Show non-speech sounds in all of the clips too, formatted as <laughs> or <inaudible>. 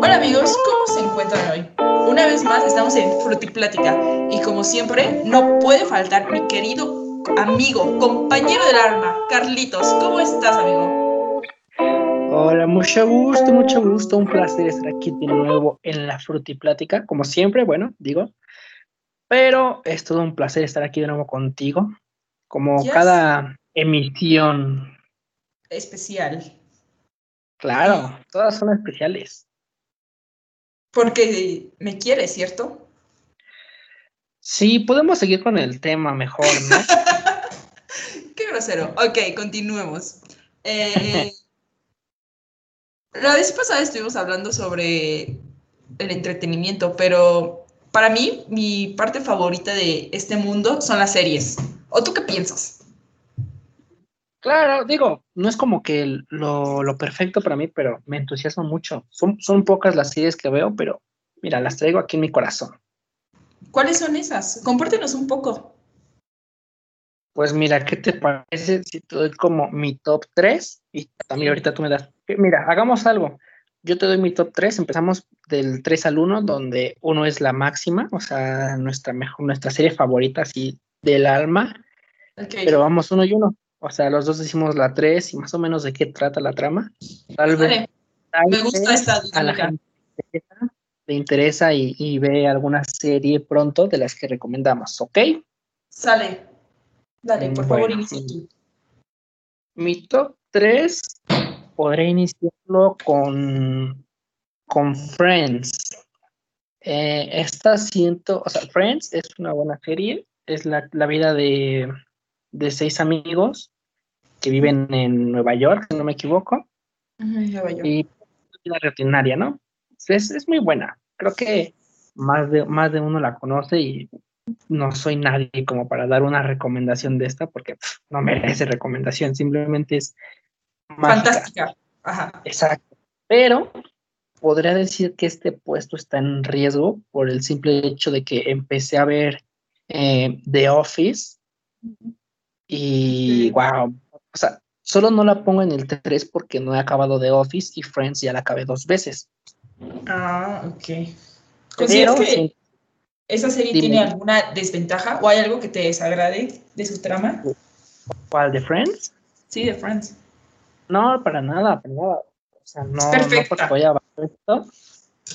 Hola amigos, ¿cómo se encuentran hoy? Una vez más estamos en Frutiplática y como siempre no puede faltar mi querido amigo, compañero del alma, Carlitos. ¿Cómo estás amigo? Hola, mucho gusto, mucho gusto, un placer estar aquí de nuevo en la Frutiplática, como siempre, bueno, digo, pero es todo un placer estar aquí de nuevo contigo, como cada emisión. Especial. Claro, todas son especiales. Porque me quieres, ¿cierto? Sí, podemos seguir con el tema mejor, ¿no? <laughs> Qué grosero. Ok, continuemos. Eh, la vez pasada estuvimos hablando sobre el entretenimiento, pero para mí, mi parte favorita de este mundo son las series. ¿O tú qué piensas? Claro, digo, no es como que lo, lo perfecto para mí, pero me entusiasma mucho. Son, son pocas las series que veo, pero mira, las traigo aquí en mi corazón. ¿Cuáles son esas? Compártenos un poco. Pues mira, ¿qué te parece si te doy como mi top 3? Y también ahorita tú me das. Mira, hagamos algo. Yo te doy mi top 3, empezamos del 3 al 1, donde uno es la máxima, o sea, nuestra mejor, nuestra serie favorita, así del alma. Okay. Pero vamos uno y uno. O sea, los dos decimos la 3 y más o menos de qué trata la trama. Tal vez. Me gusta esta a la gente le interesa y, y, ve alguna serie pronto de las que recomendamos, ¿ok? Sale. Dale, por bueno, favor, inicia tú. Mi top 3 podré iniciarlo con, con Friends. Eh, esta siento, o sea, Friends es una buena serie, es la, la vida de de seis amigos que viven en Nueva York, si no me equivoco. Nueva York. Y la rutinaria, ¿no? Es, es, muy buena. Creo que más de, más de uno la conoce y no soy nadie como para dar una recomendación de esta porque pff, no merece recomendación, simplemente es mágica. fantástica. Ajá. Exacto. Pero podría decir que este puesto está en riesgo por el simple hecho de que empecé a ver eh, The Office y wow, o sea, solo no la pongo en el 3 porque no he acabado de Office y Friends ya la acabé dos veces. Ah, ok. ¿Consideras que sí. esa serie Dime. tiene alguna desventaja o hay algo que te desagrade de su trama? ¿Cuál, de Friends? Sí, de Friends. No, para nada, para nada. O sea, no, es perfecta. no porque voy a esto.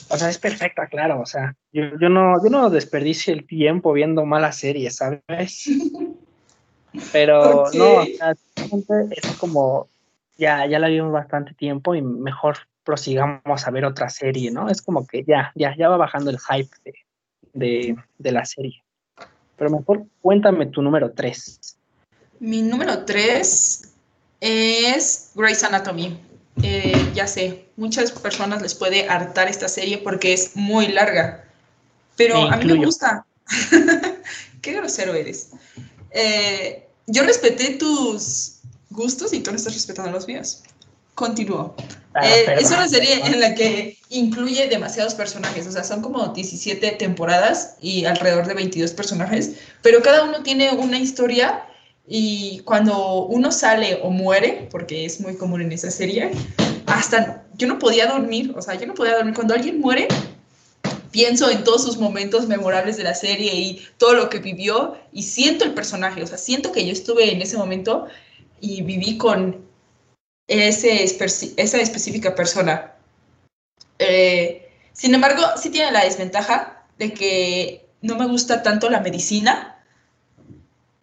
O sea, es perfecta, claro. O sea, yo, yo, no, yo no desperdicio el tiempo viendo malas series, ¿sabes? <laughs> Pero okay. no, o sea, es como ya, ya la vimos bastante tiempo y mejor prosigamos a ver otra serie, ¿no? Es como que ya, ya, ya va bajando el hype de, de, de la serie. Pero mejor cuéntame tu número 3. Mi número 3 es Grey's Anatomy. Eh, ya sé, muchas personas les puede hartar esta serie porque es muy larga, pero me a mí me gusta. <laughs> Qué grosero eres. Eh, yo respeté tus gustos y tú no estás respetando los míos. Continúo. Ah, eh, es una serie en la que incluye demasiados personajes, o sea, son como 17 temporadas y alrededor de 22 personajes, pero cada uno tiene una historia y cuando uno sale o muere, porque es muy común en esa serie, hasta yo no podía dormir, o sea, yo no podía dormir. Cuando alguien muere, pienso en todos sus momentos memorables de la serie y todo lo que vivió y siento el personaje, o sea, siento que yo estuve en ese momento y viví con ese, esa específica persona. Eh, sin embargo, sí tiene la desventaja de que no me gusta tanto la medicina,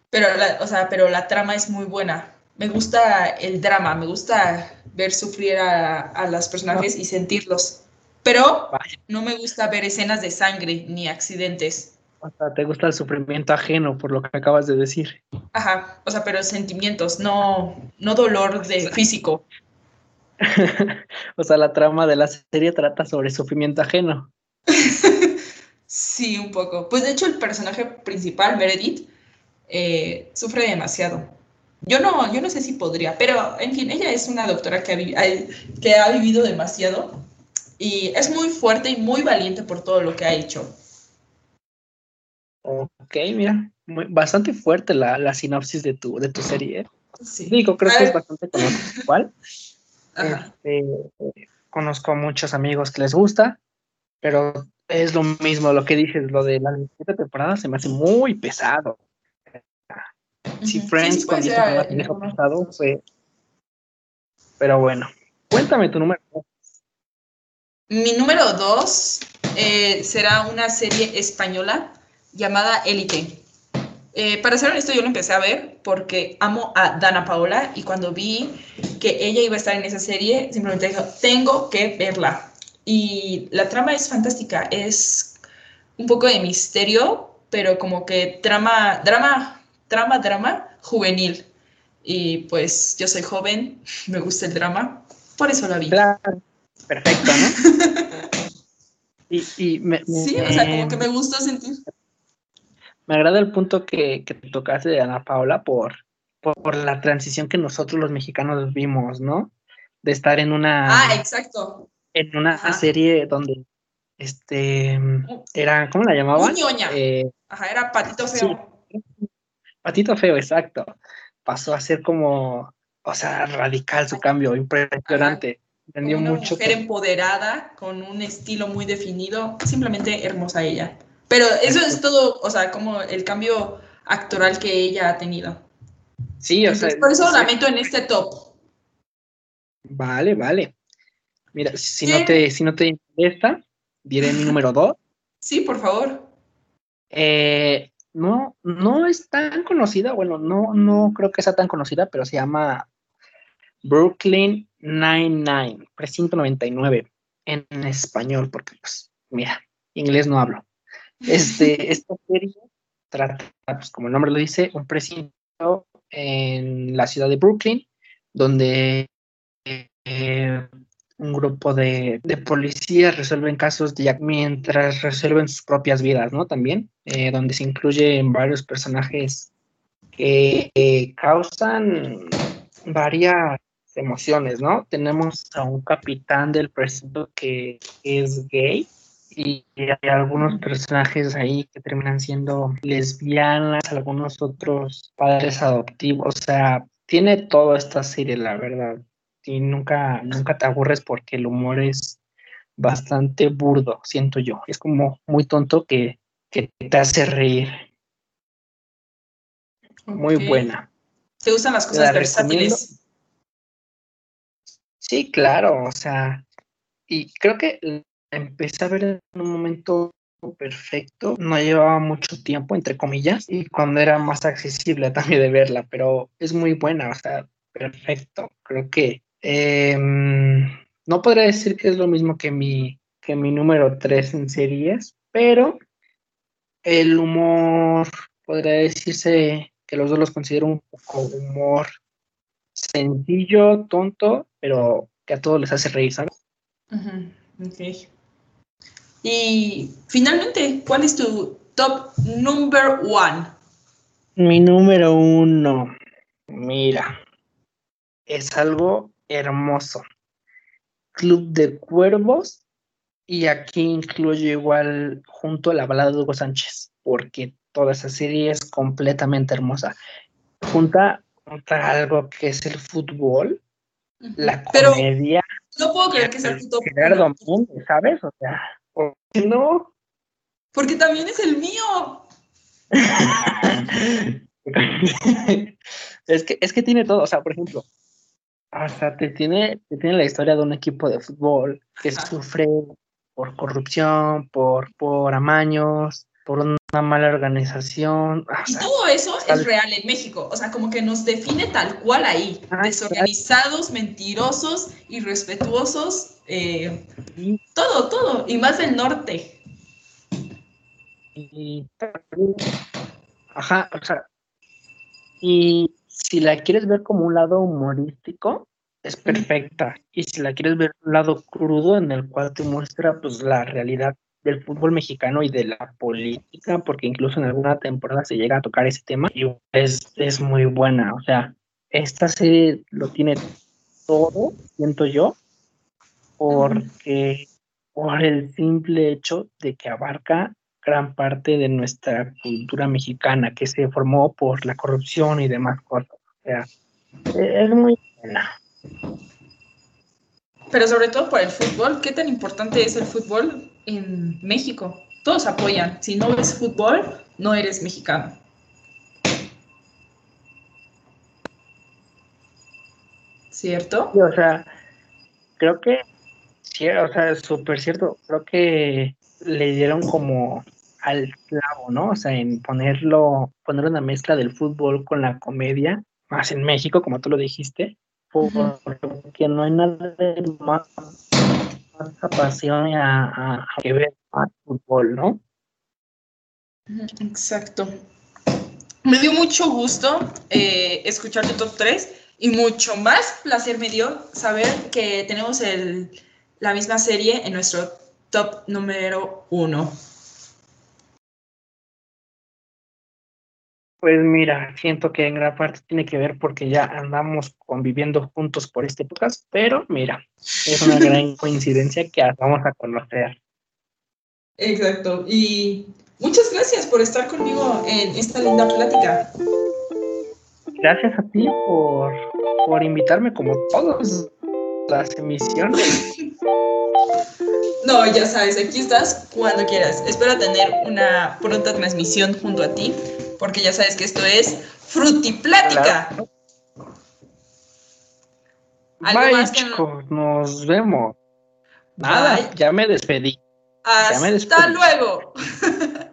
pero la, o sea, pero la trama es muy buena. Me gusta el drama, me gusta ver sufrir a, a los personajes y sentirlos. Pero no me gusta ver escenas de sangre ni accidentes. O sea, te gusta el sufrimiento ajeno, por lo que acabas de decir. Ajá, o sea, pero sentimientos, no, no dolor de físico. <laughs> o sea, la trama de la serie trata sobre sufrimiento ajeno. sí, un poco. Pues de hecho el personaje principal, Meredith, eh, sufre demasiado. Yo no, yo no sé si podría, pero en fin, ella es una doctora que ha, que ha vivido demasiado y es muy fuerte y muy valiente por todo lo que ha hecho. Ok, mira, muy, bastante fuerte la, la, sinopsis de tu, de tu serie. ¿eh? Sí. Digo, creo que es bastante conocido. ¿Cuál? <laughs> Este, conozco a muchos amigos que les gusta, pero es lo mismo lo que dices, lo de la siete temporada se me hace muy pesado. Si Friends con pesado fue. Pero bueno, cuéntame tu número. Mi número dos eh, será una serie española llamada Élite. Eh, para ser honesto, yo lo empecé a ver porque amo a Dana Paola y cuando vi que ella iba a estar en esa serie, simplemente dije, tengo que verla. Y la trama es fantástica, es un poco de misterio, pero como que trama, drama, trama, drama juvenil. Y pues yo soy joven, <laughs> me gusta el drama, por eso la vi. Perfecto, ¿no? <laughs> y, sí, o sea, como que me gusta sentir. Me agrada el punto que, que tocaste de Ana Paula por, por, la transición que nosotros los mexicanos vimos, ¿no? De estar en una. Ah, exacto. En una serie donde este era, ¿cómo la llamaban? Eh, Ajá, era Patito Feo. patito Feo, exacto. Pasó a ser como, o sea, radical su cambio, impresionante. Entendió una mucho. Mujer empoderada, con un estilo muy definido, simplemente hermosa ella. Pero eso es todo, o sea, como el cambio actoral que ella ha tenido. Sí, o sea. Por eso la meto en este top. Vale, vale. Mira, si no te, si no te interesa, diré mi número dos. <laughs> Sí, por favor. Eh, no, no es tan conocida, bueno, no, no creo que sea tan conocida, pero se llama Brooklyn Nine-Nine, Precinto 99, en español, porque pues, mira, inglés no hablo. Este, esta serie trata, pues, como el nombre lo dice, un precinto en la ciudad de Brooklyn, donde eh, un grupo de, policías resuelven casos de, mientras resuelven sus propias vidas, ¿no? También, eh, donde se incluyen varios personajes que eh, causan varias emociones, ¿no? Tenemos a un capitán del precinto que es gay, y hay algunos personajes ahí que terminan siendo lesbianas, algunos otros padres adoptivos, o sea, tiene toda esta serie, la verdad. Y nunca, nunca te aburres porque el humor es bastante burdo, siento yo. Es como muy tonto que, te hace reír. Muy buena. ¿Te gustan las cosas versátiles? Sí, claro, o sea, y creo que empecé a ver en un momento perfecto, no llevaba mucho tiempo, entre comillas, y cuando era más accesible <laughs> también de verla, pero es muy buena, o sea, perfecto. Creo que em, no podría decir que es lo mismo que mi, que mi número 3 en series, pero el humor, podría decirse que los dos los considero un poco humor sencillo, tonto, pero que a todos les hace reír, ¿sabes? Y finalmente, ¿cuál es tu top number one? Mi número uno, mira, es algo hermoso. Club de Cuervos y aquí incluyo igual junto a la balada de Hugo Sánchez, porque toda esa serie es completamente hermosa. Junta, junta algo que es el fútbol, la comedia. No puedo creer que sea tu top. ¿sabes? O sea, ¿Por qué no? Porque también es el mío. <laughs> es, que, es que tiene todo, o sea, por ejemplo, hasta te tiene, te tiene la historia de un equipo de fútbol que sufre por corrupción, por, por amaños, por una mala organización. y todo eso es real en México, o sea, como que nos define tal cual ahí, ah, desorganizados, mentirosos, irrespetuosos, eh, todo, todo, y más del norte. Y, ajá, o sea, y si la quieres ver como un lado humorístico, es perfecta. Y si la quieres ver un lado crudo en el cual te muestra pues la realidad del fútbol mexicano y de la política, porque incluso en alguna temporada se llega a tocar ese tema y es, es muy buena. O sea, esta serie lo tiene todo, siento yo, porque por el simple hecho de que abarca gran parte de nuestra cultura mexicana que se formó por la corrupción y demás cosas. O sea, es muy buena. pero sobre todo por el fútbol. ¿Qué tan importante es el fútbol en México? Todos apoyan. Si no ves fútbol, no eres mexicano. ¿Cierto? o sea, creo que, sí, o sea, súper cierto. Creo que le dieron como al clavo, ¿no? O sea, en ponerlo, poner una mezcla del fútbol con la comedia, más en México, como tú lo dijiste, porque no hay nada de más, más apasión a, que ver al fútbol, ¿no? Exacto. Me dio mucho gusto eh, escuchar tu top 3 y mucho más placer me dio saber que tenemos el, la misma serie en nuestro top número 1. Pues mira, siento que en gran parte tiene que ver porque ya andamos conviviendo juntos por este podcast, pero mira, es una gran <laughs> coincidencia que vamos a conocer. Exacto, y muchas gracias por estar conmigo en esta linda plática. Gracias a ti por, por invitarme como todas las emisiones. <laughs> No, ya sabes, aquí estás cuando quieras. Espero tener una pronta transmisión junto a ti porque ya sabes que esto es frutiplática. Bye, chicos, nos vemos. Nada, ya me despedí. Hasta luego. <laughs>